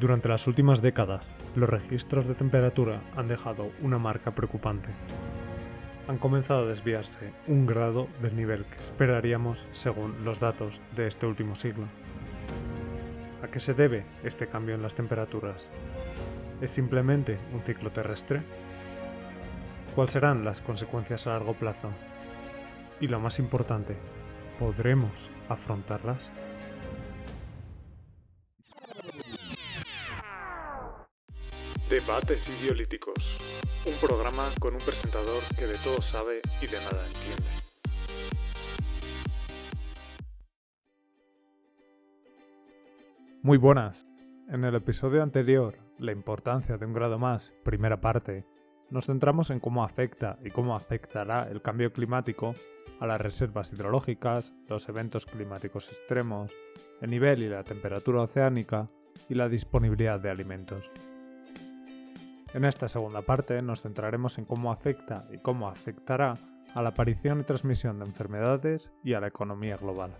Durante las últimas décadas, los registros de temperatura han dejado una marca preocupante. Han comenzado a desviarse un grado del nivel que esperaríamos según los datos de este último siglo. ¿A qué se debe este cambio en las temperaturas? ¿Es simplemente un ciclo terrestre? ¿Cuáles serán las consecuencias a largo plazo? Y lo más importante, ¿podremos afrontarlas? Debates Ideolíticos, un programa con un presentador que de todo sabe y de nada entiende. Muy buenas. En el episodio anterior, La importancia de un grado más, primera parte, nos centramos en cómo afecta y cómo afectará el cambio climático a las reservas hidrológicas, los eventos climáticos extremos, el nivel y la temperatura oceánica y la disponibilidad de alimentos. En esta segunda parte nos centraremos en cómo afecta y cómo afectará a la aparición y transmisión de enfermedades y a la economía global.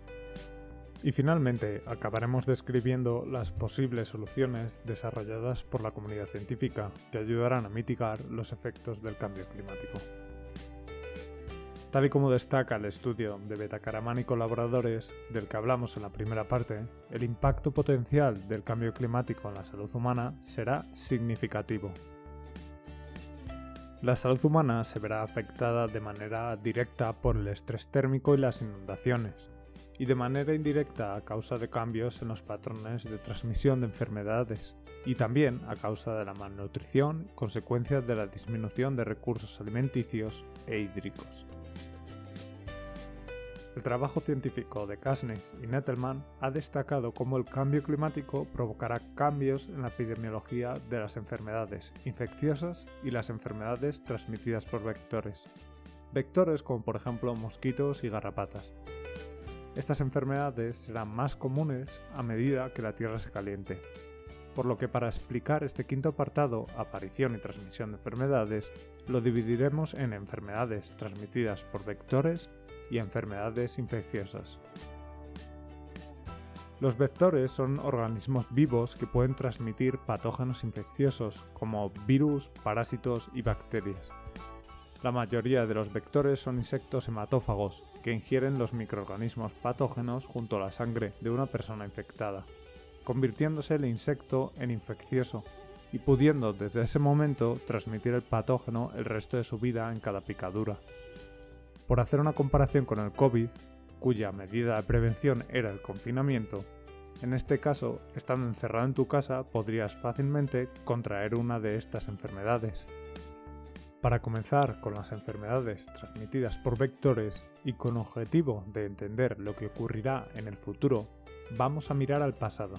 Y finalmente acabaremos describiendo las posibles soluciones desarrolladas por la comunidad científica que ayudarán a mitigar los efectos del cambio climático. Tal y como destaca el estudio de Betacaraman y colaboradores del que hablamos en la primera parte, el impacto potencial del cambio climático en la salud humana será significativo la salud humana se verá afectada de manera directa por el estrés térmico y las inundaciones, y de manera indirecta a causa de cambios en los patrones de transmisión de enfermedades, y también a causa de la malnutrición, consecuencias de la disminución de recursos alimenticios e hídricos. El trabajo científico de Kasnes y Nettelman ha destacado cómo el cambio climático provocará cambios en la epidemiología de las enfermedades infecciosas y las enfermedades transmitidas por vectores. Vectores como por ejemplo mosquitos y garrapatas. Estas enfermedades serán más comunes a medida que la Tierra se caliente. Por lo que para explicar este quinto apartado, aparición y transmisión de enfermedades, lo dividiremos en enfermedades transmitidas por vectores y enfermedades infecciosas. Los vectores son organismos vivos que pueden transmitir patógenos infecciosos como virus, parásitos y bacterias. La mayoría de los vectores son insectos hematófagos que ingieren los microorganismos patógenos junto a la sangre de una persona infectada, convirtiéndose el insecto en infeccioso y pudiendo desde ese momento transmitir el patógeno el resto de su vida en cada picadura. Por hacer una comparación con el COVID, cuya medida de prevención era el confinamiento, en este caso, estando encerrado en tu casa, podrías fácilmente contraer una de estas enfermedades. Para comenzar con las enfermedades transmitidas por vectores y con objetivo de entender lo que ocurrirá en el futuro, vamos a mirar al pasado,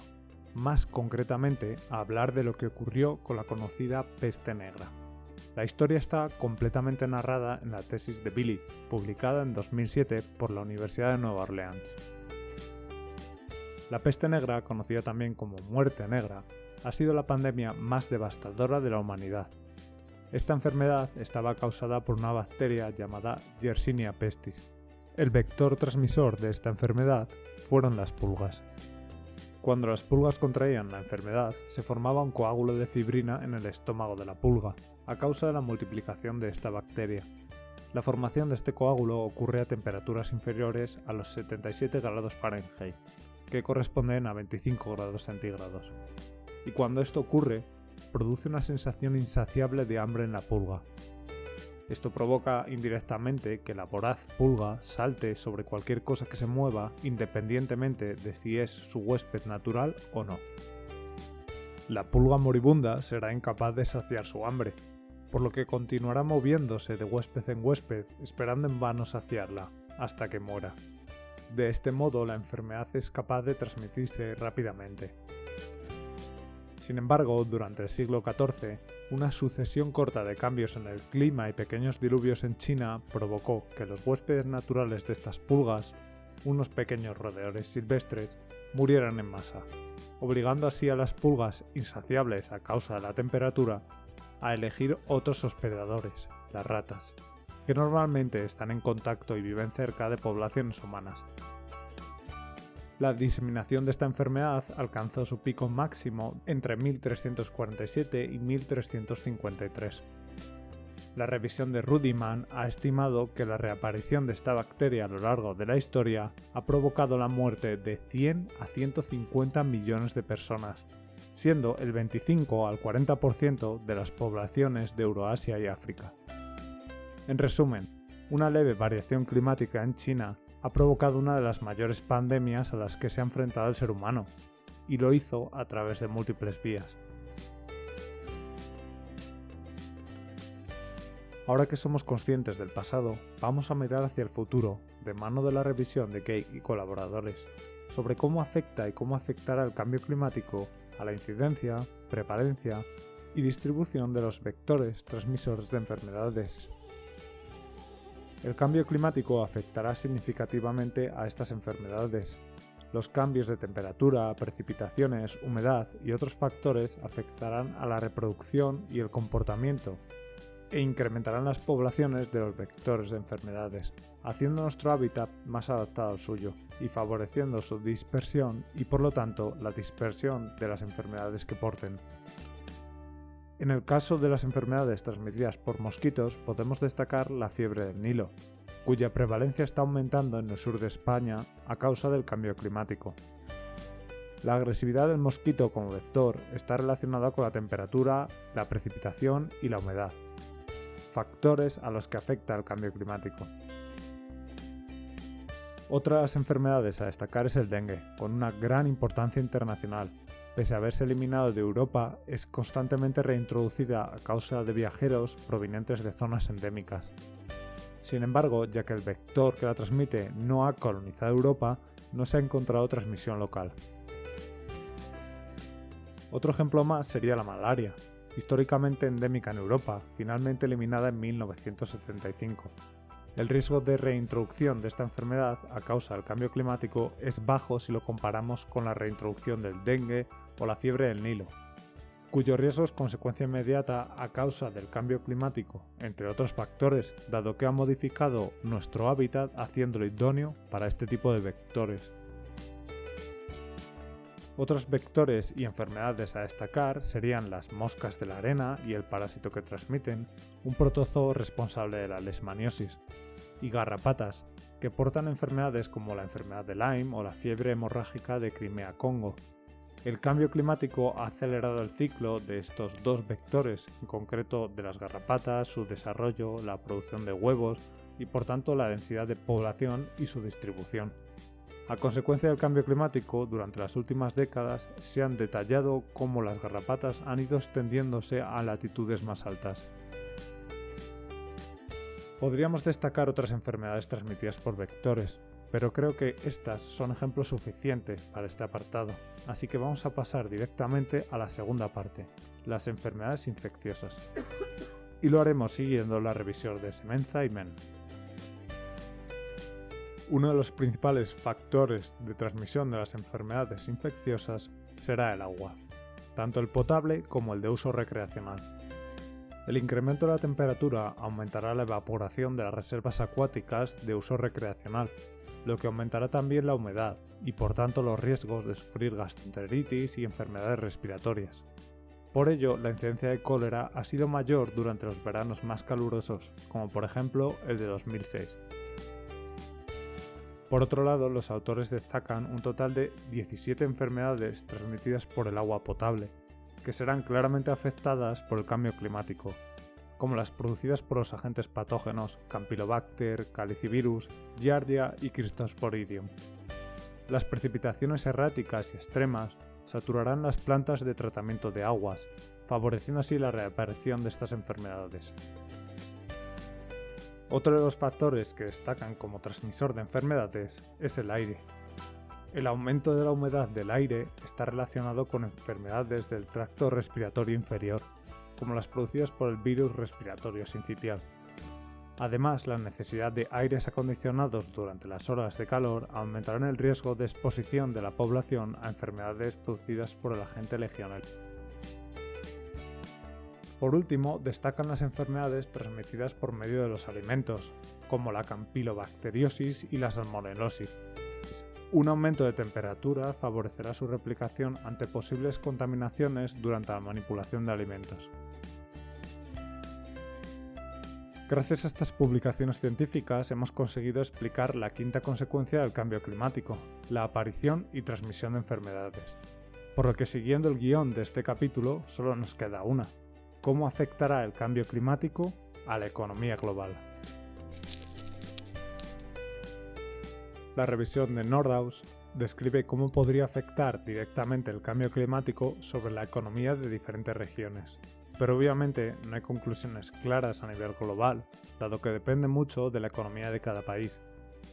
más concretamente a hablar de lo que ocurrió con la conocida peste negra. La historia está completamente narrada en la tesis de Village, publicada en 2007 por la Universidad de Nueva Orleans. La peste negra, conocida también como muerte negra, ha sido la pandemia más devastadora de la humanidad. Esta enfermedad estaba causada por una bacteria llamada Yersinia pestis. El vector transmisor de esta enfermedad fueron las pulgas. Cuando las pulgas contraían la enfermedad, se formaba un coágulo de fibrina en el estómago de la pulga, a causa de la multiplicación de esta bacteria. La formación de este coágulo ocurre a temperaturas inferiores a los 77 grados Fahrenheit, que corresponden a 25 grados centígrados. Y cuando esto ocurre, produce una sensación insaciable de hambre en la pulga, esto provoca indirectamente que la voraz pulga salte sobre cualquier cosa que se mueva independientemente de si es su huésped natural o no. La pulga moribunda será incapaz de saciar su hambre, por lo que continuará moviéndose de huésped en huésped esperando en vano saciarla, hasta que muera. De este modo la enfermedad es capaz de transmitirse rápidamente. Sin embargo, durante el siglo XIV, una sucesión corta de cambios en el clima y pequeños diluvios en China provocó que los huéspedes naturales de estas pulgas, unos pequeños roedores silvestres, murieran en masa, obligando así a las pulgas insaciables a causa de la temperatura a elegir otros hospedadores, las ratas, que normalmente están en contacto y viven cerca de poblaciones humanas. La diseminación de esta enfermedad alcanzó su pico máximo entre 1347 y 1353. La revisión de Rudiman ha estimado que la reaparición de esta bacteria a lo largo de la historia ha provocado la muerte de 100 a 150 millones de personas, siendo el 25 al 40% de las poblaciones de Euroasia y África. En resumen, una leve variación climática en China ha provocado una de las mayores pandemias a las que se ha enfrentado el ser humano, y lo hizo a través de múltiples vías. Ahora que somos conscientes del pasado, vamos a mirar hacia el futuro, de mano de la revisión de Kate y colaboradores, sobre cómo afecta y cómo afectará el cambio climático a la incidencia, prevalencia y distribución de los vectores transmisores de enfermedades. El cambio climático afectará significativamente a estas enfermedades. Los cambios de temperatura, precipitaciones, humedad y otros factores afectarán a la reproducción y el comportamiento, e incrementarán las poblaciones de los vectores de enfermedades, haciendo nuestro hábitat más adaptado al suyo y favoreciendo su dispersión y por lo tanto la dispersión de las enfermedades que porten. En el caso de las enfermedades transmitidas por mosquitos podemos destacar la fiebre del Nilo, cuya prevalencia está aumentando en el sur de España a causa del cambio climático. La agresividad del mosquito como vector está relacionada con la temperatura, la precipitación y la humedad, factores a los que afecta el cambio climático. Otras enfermedades a destacar es el dengue, con una gran importancia internacional. Pese a haberse eliminado de Europa, es constantemente reintroducida a causa de viajeros provenientes de zonas endémicas. Sin embargo, ya que el vector que la transmite no ha colonizado Europa, no se ha encontrado transmisión local. Otro ejemplo más sería la malaria, históricamente endémica en Europa, finalmente eliminada en 1975. El riesgo de reintroducción de esta enfermedad a causa del cambio climático es bajo si lo comparamos con la reintroducción del dengue o la fiebre del Nilo, cuyo riesgo es consecuencia inmediata a causa del cambio climático, entre otros factores, dado que ha modificado nuestro hábitat haciéndolo idóneo para este tipo de vectores. Otros vectores y enfermedades a destacar serían las moscas de la arena y el parásito que transmiten, un protozoo responsable de la lesmaniosis, y garrapatas, que portan enfermedades como la enfermedad de Lyme o la fiebre hemorrágica de Crimea-Congo. El cambio climático ha acelerado el ciclo de estos dos vectores, en concreto de las garrapatas, su desarrollo, la producción de huevos y por tanto la densidad de población y su distribución. A consecuencia del cambio climático, durante las últimas décadas se han detallado cómo las garrapatas han ido extendiéndose a latitudes más altas. Podríamos destacar otras enfermedades transmitidas por vectores, pero creo que estas son ejemplos suficientes para este apartado, así que vamos a pasar directamente a la segunda parte, las enfermedades infecciosas. Y lo haremos siguiendo la revisión de Semenza y Men. Uno de los principales factores de transmisión de las enfermedades infecciosas será el agua, tanto el potable como el de uso recreacional. El incremento de la temperatura aumentará la evaporación de las reservas acuáticas de uso recreacional, lo que aumentará también la humedad y por tanto los riesgos de sufrir gastroenteritis y enfermedades respiratorias. Por ello, la incidencia de cólera ha sido mayor durante los veranos más calurosos, como por ejemplo el de 2006. Por otro lado, los autores destacan un total de 17 enfermedades transmitidas por el agua potable, que serán claramente afectadas por el cambio climático, como las producidas por los agentes patógenos Campylobacter, Calicivirus, Giardia y Cryptosporidium. Las precipitaciones erráticas y extremas saturarán las plantas de tratamiento de aguas, favoreciendo así la reaparición de estas enfermedades. Otro de los factores que destacan como transmisor de enfermedades es el aire. El aumento de la humedad del aire está relacionado con enfermedades del tracto respiratorio inferior, como las producidas por el virus respiratorio sincitial. Además, la necesidad de aires acondicionados durante las horas de calor aumentarán el riesgo de exposición de la población a enfermedades producidas por el agente legionel. Por último, destacan las enfermedades transmitidas por medio de los alimentos, como la campylobacteriosis y la salmonelosis. Un aumento de temperatura favorecerá su replicación ante posibles contaminaciones durante la manipulación de alimentos. Gracias a estas publicaciones científicas hemos conseguido explicar la quinta consecuencia del cambio climático, la aparición y transmisión de enfermedades. Por lo que siguiendo el guion de este capítulo solo nos queda una. ¿Cómo afectará el cambio climático a la economía global? La revisión de Nordhaus describe cómo podría afectar directamente el cambio climático sobre la economía de diferentes regiones. Pero obviamente no hay conclusiones claras a nivel global, dado que depende mucho de la economía de cada país.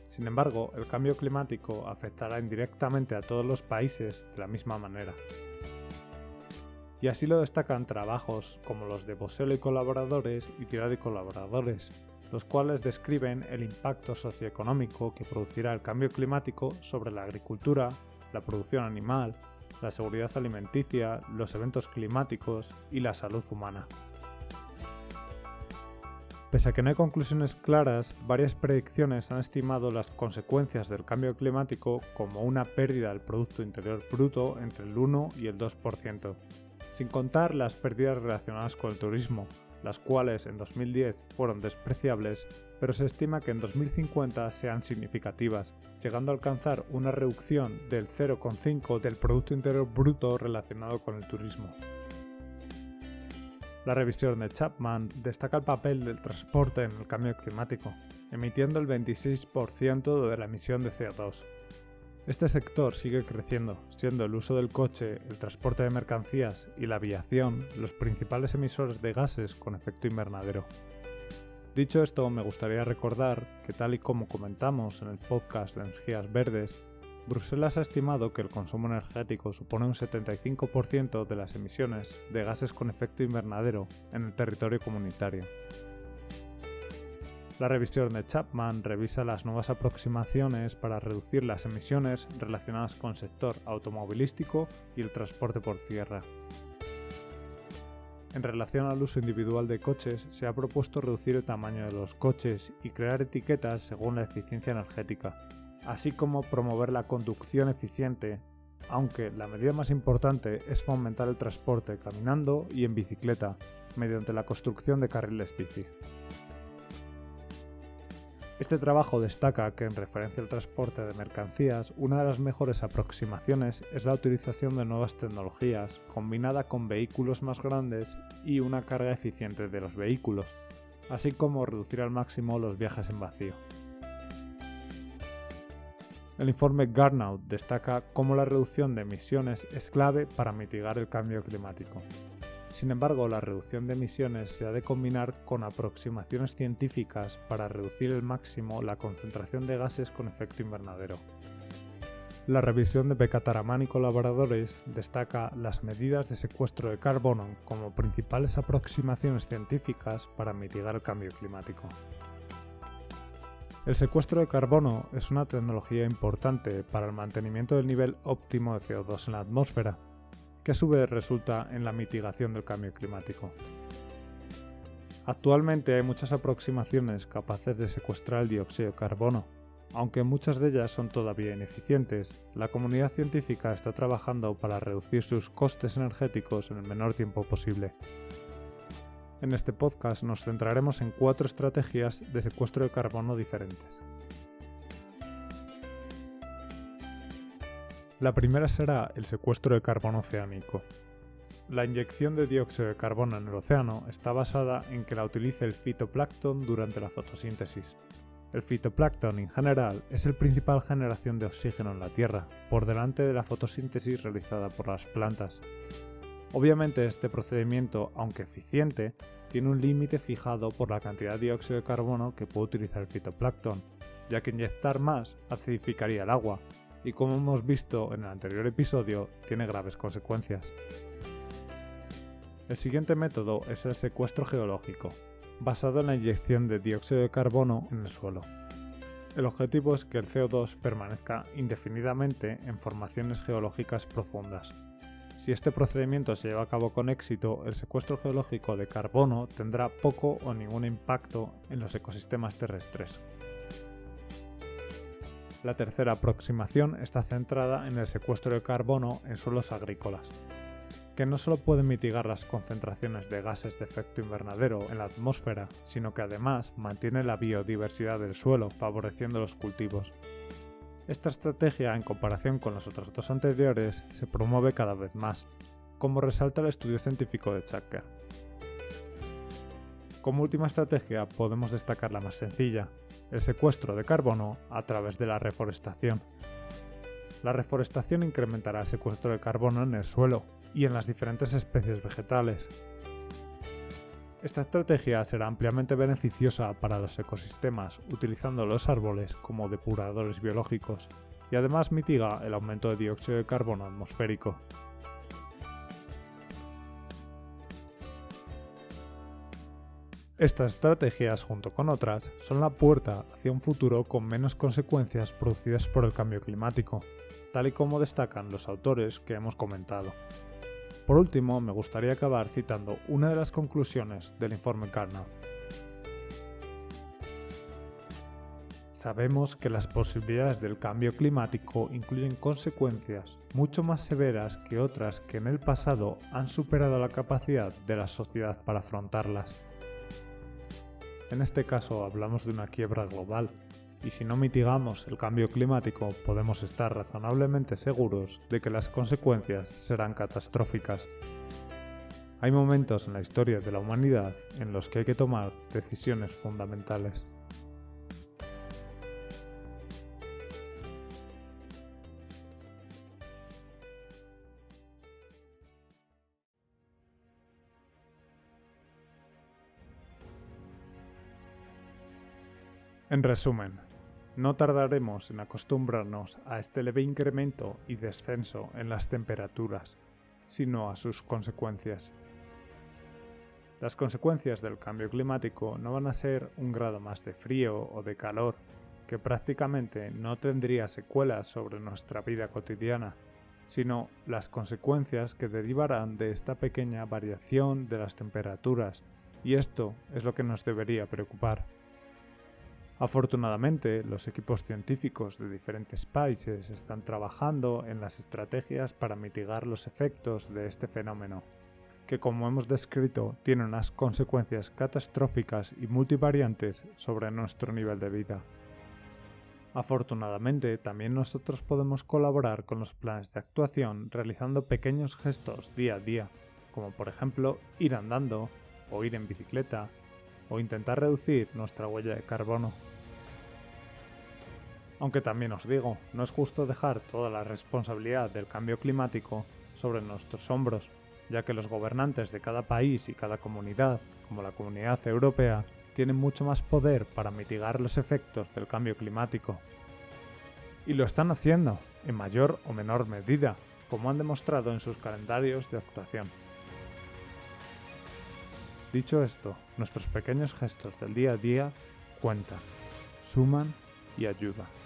Sin embargo, el cambio climático afectará indirectamente a todos los países de la misma manera. Y así lo destacan trabajos como los de Boselo y colaboradores y Tirado y colaboradores, los cuales describen el impacto socioeconómico que producirá el cambio climático sobre la agricultura, la producción animal, la seguridad alimenticia, los eventos climáticos y la salud humana. Pese a que no hay conclusiones claras, varias predicciones han estimado las consecuencias del cambio climático como una pérdida del Producto Interior Bruto entre el 1 y el 2%, sin contar las pérdidas relacionadas con el turismo, las cuales en 2010 fueron despreciables, pero se estima que en 2050 sean significativas, llegando a alcanzar una reducción del 0,5 del Producto Interior Bruto relacionado con el turismo. La revisión de Chapman destaca el papel del transporte en el cambio climático, emitiendo el 26% de la emisión de CO2, este sector sigue creciendo, siendo el uso del coche, el transporte de mercancías y la aviación los principales emisores de gases con efecto invernadero. Dicho esto, me gustaría recordar que tal y como comentamos en el podcast de energías verdes, Bruselas ha estimado que el consumo energético supone un 75% de las emisiones de gases con efecto invernadero en el territorio comunitario. La revisión de Chapman revisa las nuevas aproximaciones para reducir las emisiones relacionadas con el sector automovilístico y el transporte por tierra. En relación al uso individual de coches, se ha propuesto reducir el tamaño de los coches y crear etiquetas según la eficiencia energética, así como promover la conducción eficiente, aunque la medida más importante es fomentar el transporte caminando y en bicicleta, mediante la construcción de carriles bici. Este trabajo destaca que en referencia al transporte de mercancías, una de las mejores aproximaciones es la utilización de nuevas tecnologías, combinada con vehículos más grandes y una carga eficiente de los vehículos, así como reducir al máximo los viajes en vacío. El informe Garnaut destaca cómo la reducción de emisiones es clave para mitigar el cambio climático. Sin embargo, la reducción de emisiones se ha de combinar con aproximaciones científicas para reducir al máximo la concentración de gases con efecto invernadero. La revisión de Becataramán y colaboradores destaca las medidas de secuestro de carbono como principales aproximaciones científicas para mitigar el cambio climático. El secuestro de carbono es una tecnología importante para el mantenimiento del nivel óptimo de CO2 en la atmósfera que a su vez resulta en la mitigación del cambio climático. Actualmente hay muchas aproximaciones capaces de secuestrar el dióxido de carbono. Aunque muchas de ellas son todavía ineficientes, la comunidad científica está trabajando para reducir sus costes energéticos en el menor tiempo posible. En este podcast nos centraremos en cuatro estrategias de secuestro de carbono diferentes. La primera será el secuestro de carbono oceánico. La inyección de dióxido de carbono en el océano está basada en que la utilice el fitoplancton durante la fotosíntesis. El fitoplancton en general es el principal generación de oxígeno en la Tierra, por delante de la fotosíntesis realizada por las plantas. Obviamente este procedimiento, aunque eficiente, tiene un límite fijado por la cantidad de dióxido de carbono que puede utilizar el fitoplancton, ya que inyectar más acidificaría el agua, y como hemos visto en el anterior episodio, tiene graves consecuencias. El siguiente método es el secuestro geológico, basado en la inyección de dióxido de carbono en el suelo. El objetivo es que el CO2 permanezca indefinidamente en formaciones geológicas profundas. Si este procedimiento se lleva a cabo con éxito, el secuestro geológico de carbono tendrá poco o ningún impacto en los ecosistemas terrestres. La tercera aproximación está centrada en el secuestro de carbono en suelos agrícolas, que no solo puede mitigar las concentraciones de gases de efecto invernadero en la atmósfera, sino que además mantiene la biodiversidad del suelo, favoreciendo los cultivos. Esta estrategia, en comparación con las otras dos anteriores, se promueve cada vez más, como resalta el estudio científico de Chacker. Como última estrategia podemos destacar la más sencilla, el secuestro de carbono a través de la reforestación. La reforestación incrementará el secuestro de carbono en el suelo y en las diferentes especies vegetales. Esta estrategia será ampliamente beneficiosa para los ecosistemas utilizando los árboles como depuradores biológicos y además mitiga el aumento de dióxido de carbono atmosférico. Estas estrategias, junto con otras, son la puerta hacia un futuro con menos consecuencias producidas por el cambio climático, tal y como destacan los autores que hemos comentado. Por último, me gustaría acabar citando una de las conclusiones del informe Carnot. Sabemos que las posibilidades del cambio climático incluyen consecuencias mucho más severas que otras que en el pasado han superado la capacidad de la sociedad para afrontarlas. En este caso hablamos de una quiebra global, y si no mitigamos el cambio climático podemos estar razonablemente seguros de que las consecuencias serán catastróficas. Hay momentos en la historia de la humanidad en los que hay que tomar decisiones fundamentales. En resumen, no tardaremos en acostumbrarnos a este leve incremento y descenso en las temperaturas, sino a sus consecuencias. Las consecuencias del cambio climático no van a ser un grado más de frío o de calor, que prácticamente no tendría secuelas sobre nuestra vida cotidiana, sino las consecuencias que derivarán de esta pequeña variación de las temperaturas, y esto es lo que nos debería preocupar. Afortunadamente, los equipos científicos de diferentes países están trabajando en las estrategias para mitigar los efectos de este fenómeno, que como hemos descrito tiene unas consecuencias catastróficas y multivariantes sobre nuestro nivel de vida. Afortunadamente, también nosotros podemos colaborar con los planes de actuación realizando pequeños gestos día a día, como por ejemplo ir andando, o ir en bicicleta, o intentar reducir nuestra huella de carbono. Aunque también os digo, no es justo dejar toda la responsabilidad del cambio climático sobre nuestros hombros, ya que los gobernantes de cada país y cada comunidad, como la comunidad europea, tienen mucho más poder para mitigar los efectos del cambio climático. Y lo están haciendo, en mayor o menor medida, como han demostrado en sus calendarios de actuación. Dicho esto, nuestros pequeños gestos del día a día cuentan, suman y ayudan.